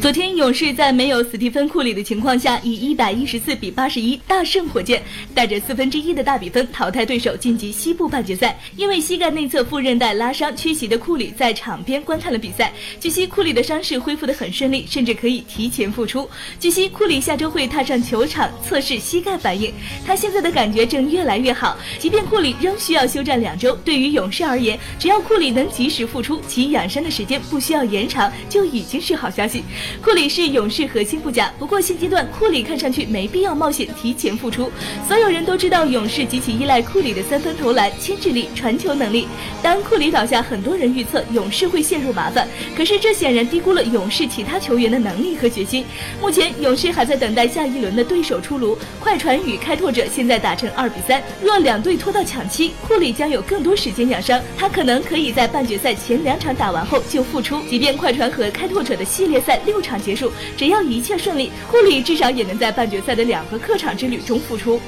昨天，勇士在没有斯蒂芬·库里的情况下，以一百一十四比八十一大胜火箭，带着四分之一的大比分淘汰对手，晋级西部半决赛。因为膝盖内侧副韧带拉伤缺席的库里在场边观看了比赛。据悉，库里的伤势恢复得很顺利，甚至可以提前复出。据悉，库里下周会踏上球场测试膝盖反应，他现在的感觉正越来越好。即便库里仍需要休战两周，对于勇士而言，只要库里能及时复出，其养伤的时间不需要延长，就已经是好消息。库里是勇士核心不假，不过现阶段库里看上去没必要冒险提前复出。所有人都知道勇士极其依赖库里的三分投篮、牵制力、传球能力。当库里倒下，很多人预测勇士会陷入麻烦，可是这显然低估了勇士其他球员的能力和决心。目前勇士还在等待下一轮的对手出炉，快船与开拓者现在打成二比三，若两队拖到抢七，库里将有更多时间养伤，他可能可以在半决赛前两场打完后就复出。即便快船和开拓者的系列赛六场结束。只要一切顺利，库里至少也能在半决赛的两个客场之旅中复出。